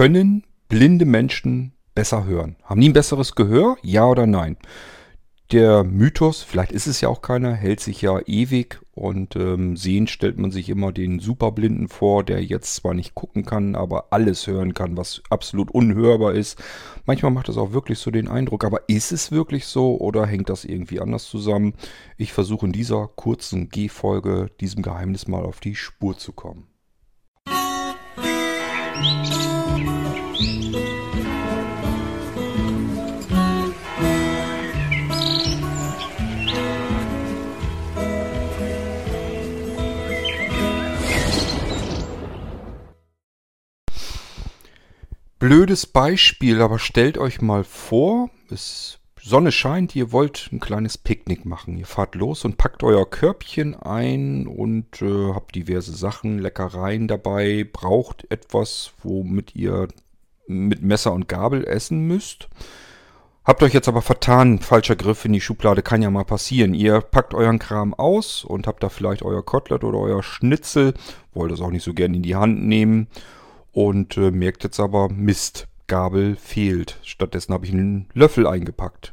Können blinde Menschen besser hören? Haben die ein besseres Gehör? Ja oder nein? Der Mythos, vielleicht ist es ja auch keiner, hält sich ja ewig und ähm, sehen stellt man sich immer den Superblinden vor, der jetzt zwar nicht gucken kann, aber alles hören kann, was absolut unhörbar ist. Manchmal macht das auch wirklich so den Eindruck, aber ist es wirklich so oder hängt das irgendwie anders zusammen? Ich versuche in dieser kurzen G-Folge diesem Geheimnis mal auf die Spur zu kommen. Musik Blödes Beispiel, aber stellt euch mal vor, es Sonne scheint, ihr wollt ein kleines Picknick machen. Ihr fahrt los und packt euer Körbchen ein und äh, habt diverse Sachen, Leckereien dabei, braucht etwas, womit ihr mit Messer und Gabel essen müsst. Habt euch jetzt aber vertan, falscher Griff in die Schublade kann ja mal passieren. Ihr packt euren Kram aus und habt da vielleicht euer Kotelett oder euer Schnitzel, wollt es auch nicht so gern in die Hand nehmen und äh, merkt jetzt aber, Mist, Gabel fehlt. Stattdessen habe ich einen Löffel eingepackt.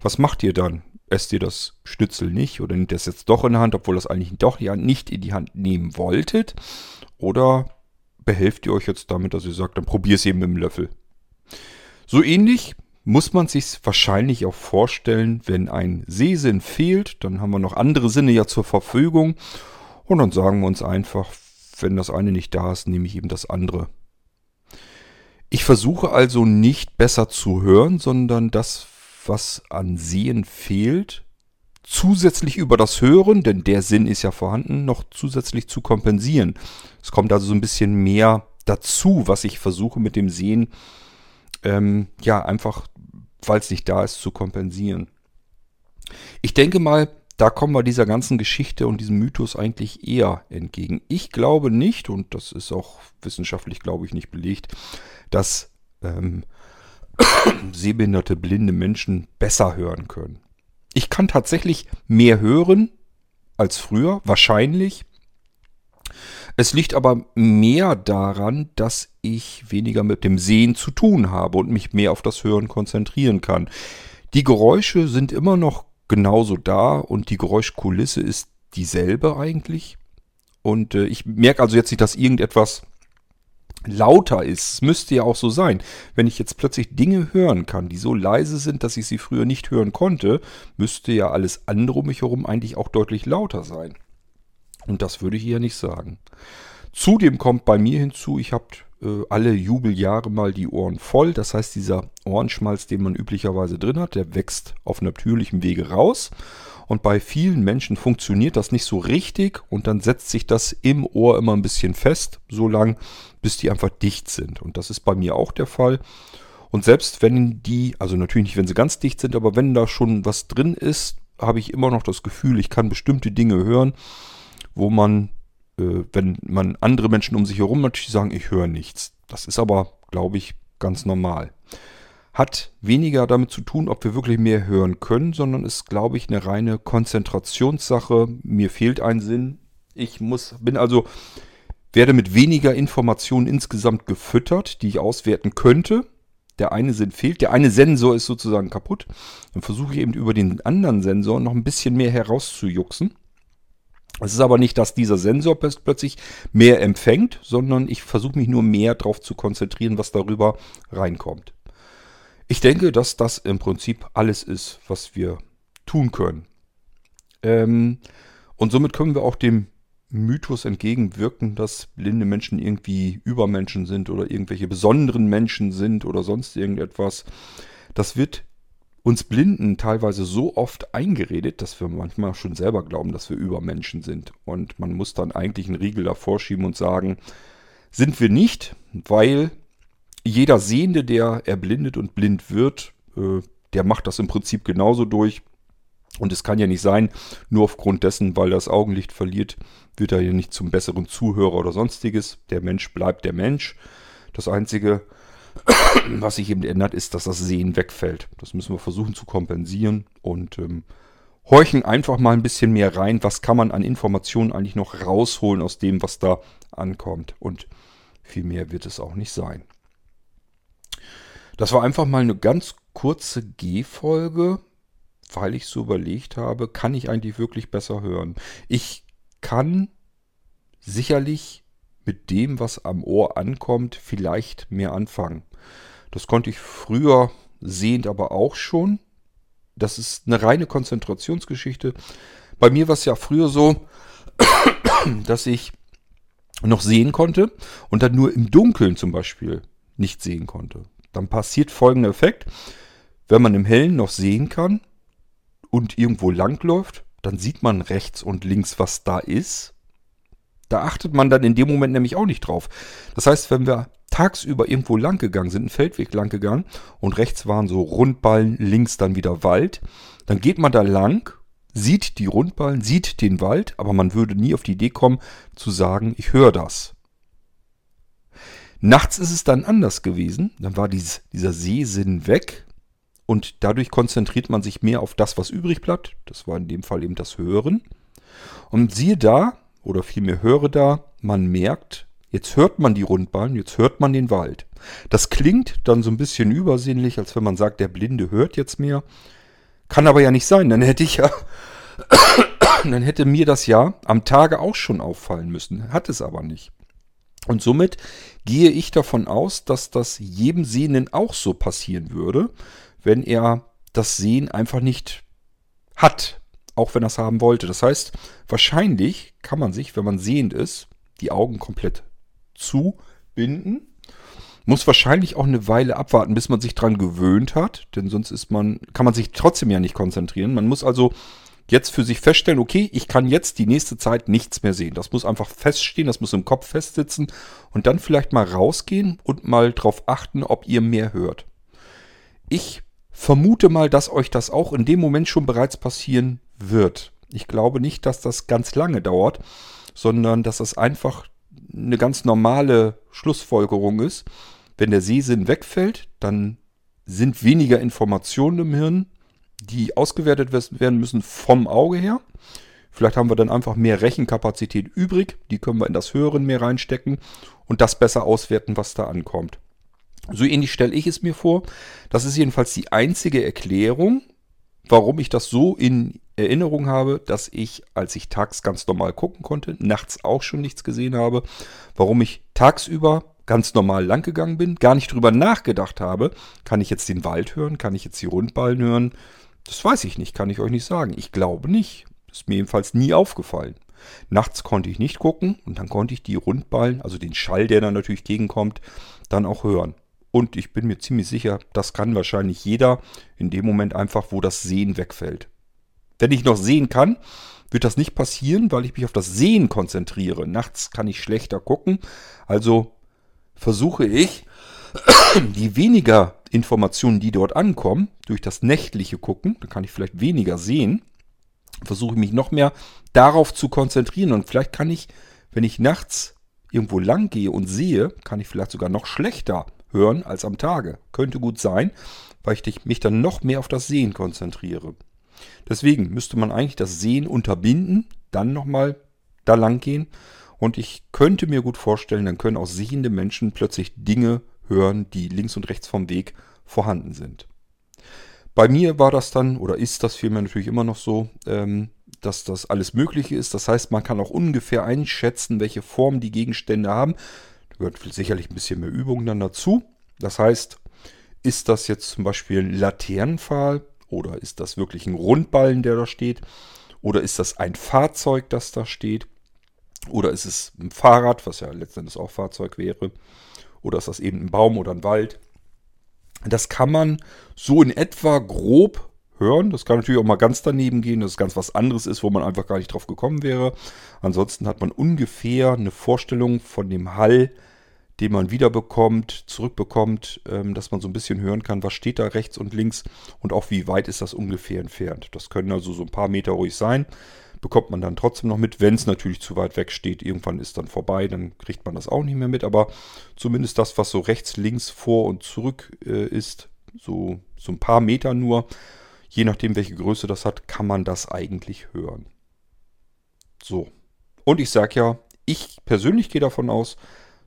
Was macht ihr dann? Esst ihr das Schnitzel nicht oder nehmt ihr es jetzt doch in der Hand, obwohl das eigentlich doch ja nicht in die Hand nehmen wolltet? Oder behelft ihr euch jetzt damit, dass ihr sagt, dann probier es eben mit dem Löffel? So ähnlich muss man sich wahrscheinlich auch vorstellen, wenn ein Sehsinn fehlt, dann haben wir noch andere Sinne ja zur Verfügung und dann sagen wir uns einfach, wenn das eine nicht da ist, nehme ich eben das andere. Ich versuche also nicht besser zu hören, sondern das, was an Sehen fehlt, zusätzlich über das Hören, denn der Sinn ist ja vorhanden, noch zusätzlich zu kompensieren. Es kommt also so ein bisschen mehr dazu, was ich versuche mit dem Sehen, ähm, ja, einfach, weil es nicht da ist, zu kompensieren. Ich denke mal, da kommen wir dieser ganzen Geschichte und diesem Mythos eigentlich eher entgegen. Ich glaube nicht, und das ist auch wissenschaftlich, glaube ich, nicht belegt, dass ähm, sehbehinderte, blinde Menschen besser hören können. Ich kann tatsächlich mehr hören als früher, wahrscheinlich. Es liegt aber mehr daran, dass ich weniger mit dem Sehen zu tun habe und mich mehr auf das Hören konzentrieren kann. Die Geräusche sind immer noch genauso da und die Geräuschkulisse ist dieselbe eigentlich. Und äh, ich merke also jetzt nicht, dass irgendetwas lauter ist. Es müsste ja auch so sein. Wenn ich jetzt plötzlich Dinge hören kann, die so leise sind, dass ich sie früher nicht hören konnte, müsste ja alles andere um mich herum eigentlich auch deutlich lauter sein. Und das würde ich hier nicht sagen. Zudem kommt bei mir hinzu, ich habe äh, alle Jubeljahre mal die Ohren voll. Das heißt, dieser Ohrenschmalz, den man üblicherweise drin hat, der wächst auf natürlichem Wege raus. Und bei vielen Menschen funktioniert das nicht so richtig und dann setzt sich das im Ohr immer ein bisschen fest, so lang, bis die einfach dicht sind. Und das ist bei mir auch der Fall. Und selbst wenn die, also natürlich nicht, wenn sie ganz dicht sind, aber wenn da schon was drin ist, habe ich immer noch das Gefühl, ich kann bestimmte Dinge hören, wo man äh, wenn man andere Menschen um sich herum natürlich sagen, ich höre nichts. Das ist aber, glaube ich, ganz normal. Hat weniger damit zu tun, ob wir wirklich mehr hören können, sondern ist, glaube ich, eine reine Konzentrationssache. Mir fehlt ein Sinn. Ich muss, bin also, werde mit weniger Informationen insgesamt gefüttert, die ich auswerten könnte. Der eine Sinn fehlt, der eine Sensor ist sozusagen kaputt. Dann versuche ich eben über den anderen Sensor noch ein bisschen mehr herauszujuxen. Es ist aber nicht, dass dieser Sensor plötzlich mehr empfängt, sondern ich versuche mich nur mehr darauf zu konzentrieren, was darüber reinkommt. Ich denke, dass das im Prinzip alles ist, was wir tun können. Ähm, und somit können wir auch dem Mythos entgegenwirken, dass blinde Menschen irgendwie Übermenschen sind oder irgendwelche besonderen Menschen sind oder sonst irgendetwas. Das wird uns Blinden teilweise so oft eingeredet, dass wir manchmal schon selber glauben, dass wir Übermenschen sind. Und man muss dann eigentlich einen Riegel davor schieben und sagen, sind wir nicht, weil jeder Sehende, der erblindet und blind wird, äh, der macht das im Prinzip genauso durch. Und es kann ja nicht sein, nur aufgrund dessen, weil das Augenlicht verliert, wird er ja nicht zum besseren Zuhörer oder sonstiges. Der Mensch bleibt der Mensch. Das Einzige, was sich eben ändert, ist, dass das Sehen wegfällt. Das müssen wir versuchen zu kompensieren und ähm, horchen einfach mal ein bisschen mehr rein. Was kann man an Informationen eigentlich noch rausholen aus dem, was da ankommt? Und viel mehr wird es auch nicht sein. Das war einfach mal eine ganz kurze G-Folge, weil ich so überlegt habe, kann ich eigentlich wirklich besser hören? Ich kann sicherlich mit dem, was am Ohr ankommt, vielleicht mehr anfangen. Das konnte ich früher sehend aber auch schon. Das ist eine reine Konzentrationsgeschichte. Bei mir war es ja früher so, dass ich noch sehen konnte und dann nur im Dunkeln zum Beispiel nicht sehen konnte. Dann passiert folgender Effekt. Wenn man im Hellen noch sehen kann und irgendwo langläuft, dann sieht man rechts und links, was da ist. Da achtet man dann in dem Moment nämlich auch nicht drauf. Das heißt, wenn wir tagsüber irgendwo lang gegangen sind, einen Feldweg lang gegangen und rechts waren so Rundballen, links dann wieder Wald, dann geht man da lang, sieht die Rundballen, sieht den Wald, aber man würde nie auf die Idee kommen zu sagen, ich höre das. Nachts ist es dann anders gewesen, dann war dieses, dieser Sehsinn weg und dadurch konzentriert man sich mehr auf das, was übrig bleibt. Das war in dem Fall eben das Hören. Und siehe da, oder vielmehr höre da, man merkt, jetzt hört man die Rundballen, jetzt hört man den Wald. Das klingt dann so ein bisschen übersinnlich, als wenn man sagt, der Blinde hört jetzt mehr. Kann aber ja nicht sein, dann hätte ich ja, dann hätte mir das ja am Tage auch schon auffallen müssen. Hat es aber nicht. Und somit gehe ich davon aus, dass das jedem Sehenden auch so passieren würde, wenn er das Sehen einfach nicht hat, auch wenn er es haben wollte. Das heißt, wahrscheinlich kann man sich, wenn man sehend ist, die Augen komplett zubinden. Muss wahrscheinlich auch eine Weile abwarten, bis man sich dran gewöhnt hat, denn sonst ist man, kann man sich trotzdem ja nicht konzentrieren. Man muss also jetzt für sich feststellen, okay, ich kann jetzt die nächste Zeit nichts mehr sehen. Das muss einfach feststehen, das muss im Kopf festsitzen und dann vielleicht mal rausgehen und mal drauf achten, ob ihr mehr hört. Ich vermute mal, dass euch das auch in dem Moment schon bereits passieren wird. Ich glaube nicht, dass das ganz lange dauert, sondern dass das einfach eine ganz normale Schlussfolgerung ist. Wenn der Sehsinn wegfällt, dann sind weniger Informationen im Hirn, die ausgewertet werden müssen vom Auge her. Vielleicht haben wir dann einfach mehr Rechenkapazität übrig. Die können wir in das Hören mehr reinstecken und das besser auswerten, was da ankommt. So ähnlich stelle ich es mir vor. Das ist jedenfalls die einzige Erklärung, warum ich das so in Erinnerung habe, dass ich, als ich tags ganz normal gucken konnte, nachts auch schon nichts gesehen habe, warum ich tagsüber ganz normal langgegangen bin, gar nicht drüber nachgedacht habe, kann ich jetzt den Wald hören, kann ich jetzt die Rundballen hören, das weiß ich nicht, kann ich euch nicht sagen. Ich glaube nicht. Ist mir jedenfalls nie aufgefallen. Nachts konnte ich nicht gucken und dann konnte ich die Rundballen, also den Schall, der dann natürlich gegenkommt, dann auch hören. Und ich bin mir ziemlich sicher, das kann wahrscheinlich jeder in dem Moment einfach, wo das Sehen wegfällt. Wenn ich noch sehen kann, wird das nicht passieren, weil ich mich auf das Sehen konzentriere. Nachts kann ich schlechter gucken. Also versuche ich, die weniger Informationen, die dort ankommen, durch das nächtliche Gucken, dann kann ich vielleicht weniger sehen, versuche ich mich noch mehr darauf zu konzentrieren. Und vielleicht kann ich, wenn ich nachts irgendwo lang gehe und sehe, kann ich vielleicht sogar noch schlechter hören als am Tage. Könnte gut sein, weil ich mich dann noch mehr auf das Sehen konzentriere. Deswegen müsste man eigentlich das Sehen unterbinden, dann nochmal da lang gehen. Und ich könnte mir gut vorstellen, dann können auch sehende Menschen plötzlich Dinge hören, die links und rechts vom Weg vorhanden sind. Bei mir war das dann, oder ist das vielmehr natürlich immer noch so, ähm, dass das alles Mögliche ist. Das heißt, man kann auch ungefähr einschätzen, welche Form die Gegenstände haben. Da gehört sicherlich ein bisschen mehr Übung dann dazu. Das heißt, ist das jetzt zum Beispiel ein Laternenpfahl oder ist das wirklich ein Rundballen, der da steht? Oder ist das ein Fahrzeug, das da steht? Oder ist es ein Fahrrad, was ja letztendlich auch Fahrzeug wäre? Oder ist das eben ein Baum oder ein Wald? Das kann man so in etwa grob hören. Das kann natürlich auch mal ganz daneben gehen, dass es ganz was anderes ist, wo man einfach gar nicht drauf gekommen wäre. Ansonsten hat man ungefähr eine Vorstellung von dem Hall, den man wiederbekommt, zurückbekommt, ähm, dass man so ein bisschen hören kann, was steht da rechts und links und auch wie weit ist das ungefähr entfernt. Das können also so ein paar Meter ruhig sein bekommt man dann trotzdem noch mit, wenn es natürlich zu weit weg steht. Irgendwann ist dann vorbei, dann kriegt man das auch nicht mehr mit. Aber zumindest das, was so rechts, links, vor und zurück äh, ist, so, so ein paar Meter nur, je nachdem, welche Größe das hat, kann man das eigentlich hören. So. Und ich sage ja, ich persönlich gehe davon aus,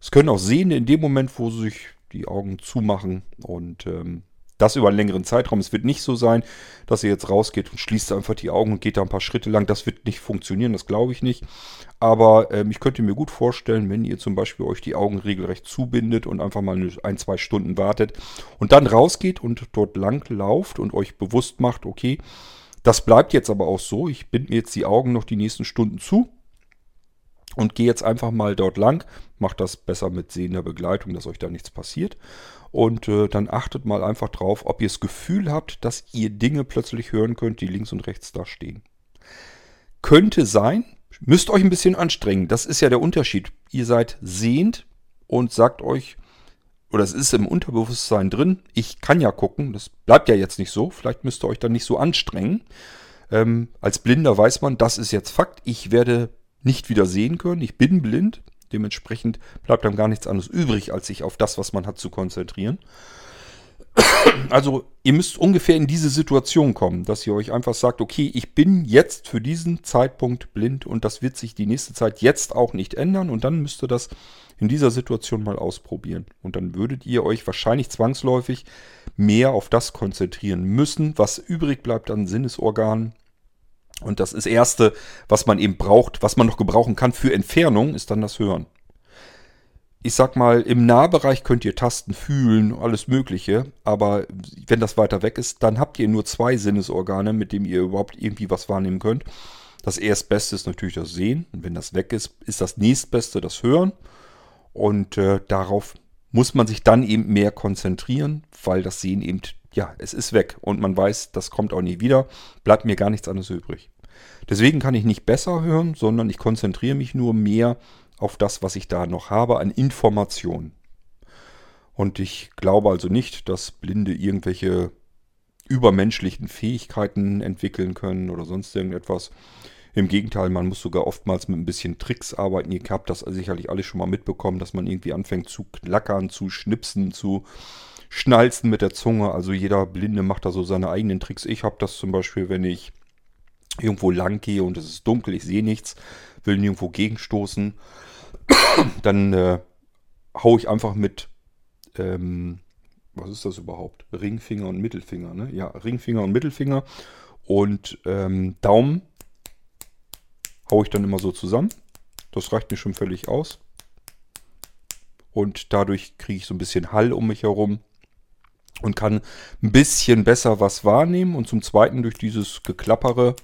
es können auch Sehende in dem Moment, wo sie sich die Augen zumachen und ähm, das über einen längeren Zeitraum. Es wird nicht so sein, dass ihr jetzt rausgeht und schließt einfach die Augen und geht da ein paar Schritte lang. Das wird nicht funktionieren, das glaube ich nicht. Aber ähm, ich könnte mir gut vorstellen, wenn ihr zum Beispiel euch die Augen regelrecht zubindet und einfach mal ein, zwei Stunden wartet und dann rausgeht und dort lang lauft und euch bewusst macht, okay, das bleibt jetzt aber auch so. Ich binde mir jetzt die Augen noch die nächsten Stunden zu und gehe jetzt einfach mal dort lang. Macht das besser mit sehender Begleitung, dass euch da nichts passiert. Und äh, dann achtet mal einfach drauf, ob ihr das Gefühl habt, dass ihr Dinge plötzlich hören könnt, die links und rechts da stehen. Könnte sein, müsst euch ein bisschen anstrengen. Das ist ja der Unterschied. Ihr seid sehend und sagt euch, oder es ist im Unterbewusstsein drin, ich kann ja gucken, das bleibt ja jetzt nicht so, vielleicht müsst ihr euch dann nicht so anstrengen. Ähm, als Blinder weiß man, das ist jetzt Fakt, ich werde nicht wieder sehen können, ich bin blind, Dementsprechend bleibt dann gar nichts anderes übrig, als sich auf das, was man hat, zu konzentrieren. Also ihr müsst ungefähr in diese Situation kommen, dass ihr euch einfach sagt, okay, ich bin jetzt für diesen Zeitpunkt blind und das wird sich die nächste Zeit jetzt auch nicht ändern und dann müsst ihr das in dieser Situation mal ausprobieren. Und dann würdet ihr euch wahrscheinlich zwangsläufig mehr auf das konzentrieren müssen, was übrig bleibt an Sinnesorganen. Und das ist Erste, was man eben braucht, was man noch gebrauchen kann für Entfernung, ist dann das Hören. Ich sag mal, im Nahbereich könnt ihr Tasten fühlen, alles Mögliche, aber wenn das weiter weg ist, dann habt ihr nur zwei Sinnesorgane, mit denen ihr überhaupt irgendwie was wahrnehmen könnt. Das Erstbeste ist natürlich das Sehen. Und wenn das weg ist, ist das Nächstbeste das Hören. Und äh, darauf muss man sich dann eben mehr konzentrieren, weil das Sehen eben ja, es ist weg und man weiß, das kommt auch nie wieder, bleibt mir gar nichts anderes übrig. Deswegen kann ich nicht besser hören, sondern ich konzentriere mich nur mehr auf das, was ich da noch habe an Informationen. Und ich glaube also nicht, dass Blinde irgendwelche übermenschlichen Fähigkeiten entwickeln können oder sonst irgendetwas. Im Gegenteil, man muss sogar oftmals mit ein bisschen Tricks arbeiten. Ihr habt das sicherlich alle schon mal mitbekommen, dass man irgendwie anfängt zu klackern, zu schnipsen, zu Schnalzen mit der Zunge. Also jeder Blinde macht da so seine eigenen Tricks. Ich habe das zum Beispiel, wenn ich irgendwo lang gehe und es ist dunkel, ich sehe nichts, will nirgendwo gegenstoßen, dann äh, haue ich einfach mit, ähm, was ist das überhaupt? Ringfinger und Mittelfinger, ne? Ja, Ringfinger und Mittelfinger und ähm, Daumen haue ich dann immer so zusammen. Das reicht mir schon völlig aus. Und dadurch kriege ich so ein bisschen Hall um mich herum und kann ein bisschen besser was wahrnehmen. Und zum Zweiten durch dieses Geklappere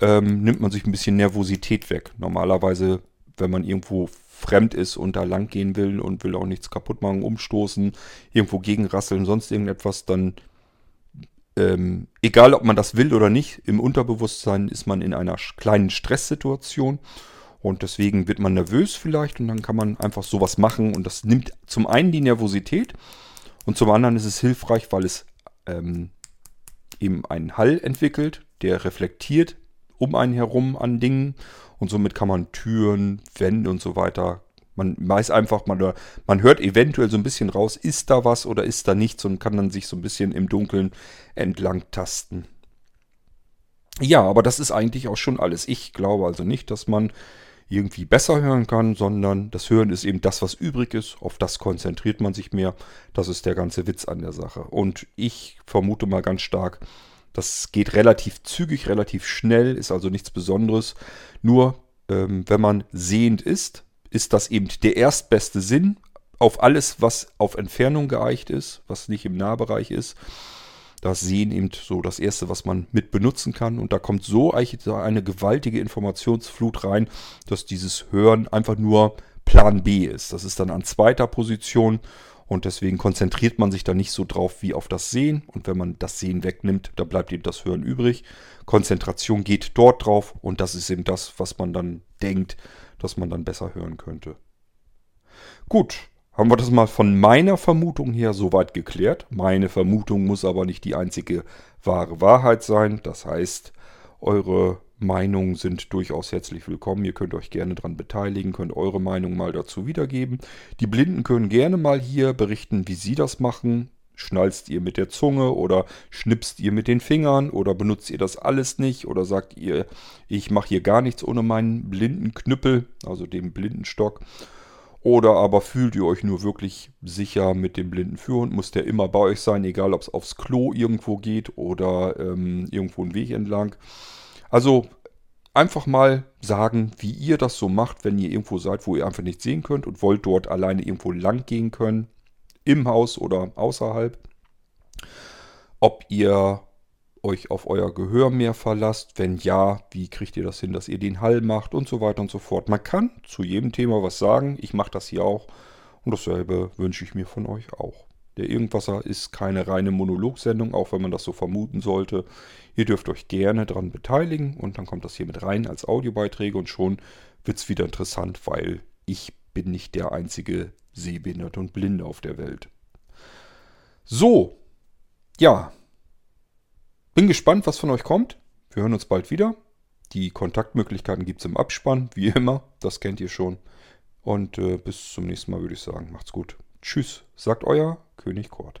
ähm, nimmt man sich ein bisschen Nervosität weg. Normalerweise, wenn man irgendwo fremd ist und da lang gehen will und will auch nichts kaputt machen, umstoßen, irgendwo gegenrasseln, sonst irgendetwas, dann ähm, egal ob man das will oder nicht, im Unterbewusstsein ist man in einer kleinen Stresssituation und deswegen wird man nervös vielleicht und dann kann man einfach sowas machen und das nimmt zum einen die Nervosität und zum anderen ist es hilfreich, weil es ähm, eben einen Hall entwickelt, der reflektiert um einen herum an Dingen. Und somit kann man Türen, Wände und so weiter. Man weiß einfach, man, man hört eventuell so ein bisschen raus, ist da was oder ist da nichts und kann dann sich so ein bisschen im Dunkeln entlang tasten. Ja, aber das ist eigentlich auch schon alles. Ich glaube also nicht, dass man irgendwie besser hören kann, sondern das Hören ist eben das, was übrig ist. Auf das konzentriert man sich mehr. Das ist der ganze Witz an der Sache. Und ich vermute mal ganz stark, das geht relativ zügig, relativ schnell, ist also nichts Besonderes. Nur ähm, wenn man sehend ist, ist das eben der erstbeste Sinn auf alles, was auf Entfernung geeicht ist, was nicht im Nahbereich ist das Sehen eben so das Erste, was man mit benutzen kann. Und da kommt so eine gewaltige Informationsflut rein, dass dieses Hören einfach nur Plan B ist. Das ist dann an zweiter Position und deswegen konzentriert man sich da nicht so drauf wie auf das Sehen. Und wenn man das Sehen wegnimmt, da bleibt eben das Hören übrig. Konzentration geht dort drauf und das ist eben das, was man dann denkt, dass man dann besser hören könnte. Gut, haben wir das mal von meiner Vermutung her soweit geklärt. Meine Vermutung muss aber nicht die einzige wahre Wahrheit sein. Das heißt, eure Meinungen sind durchaus herzlich willkommen. Ihr könnt euch gerne daran beteiligen, könnt eure Meinung mal dazu wiedergeben. Die Blinden können gerne mal hier berichten, wie sie das machen. Schnalzt ihr mit der Zunge oder schnipst ihr mit den Fingern oder benutzt ihr das alles nicht oder sagt ihr, ich mache hier gar nichts ohne meinen blinden Knüppel, also den Blindenstock. Oder aber fühlt ihr euch nur wirklich sicher mit dem blinden Führhund? Muss der immer bei euch sein, egal ob es aufs Klo irgendwo geht oder ähm, irgendwo einen Weg entlang? Also einfach mal sagen, wie ihr das so macht, wenn ihr irgendwo seid, wo ihr einfach nicht sehen könnt und wollt dort alleine irgendwo lang gehen können. Im Haus oder außerhalb. Ob ihr euch auf euer Gehör mehr verlasst? Wenn ja, wie kriegt ihr das hin, dass ihr den Hall macht und so weiter und so fort? Man kann zu jedem Thema was sagen. Ich mache das hier auch und dasselbe wünsche ich mir von euch auch. Der Irgendwasser ist keine reine Monologsendung, auch wenn man das so vermuten sollte. Ihr dürft euch gerne daran beteiligen und dann kommt das hier mit rein als Audiobeiträge und schon wird es wieder interessant, weil ich bin nicht der einzige Sehbehinderte und Blinde auf der Welt. So, ja, bin gespannt, was von euch kommt. Wir hören uns bald wieder. Die Kontaktmöglichkeiten gibt es im Abspann, wie immer. Das kennt ihr schon. Und äh, bis zum nächsten Mal würde ich sagen, macht's gut. Tschüss, sagt euer König Kort.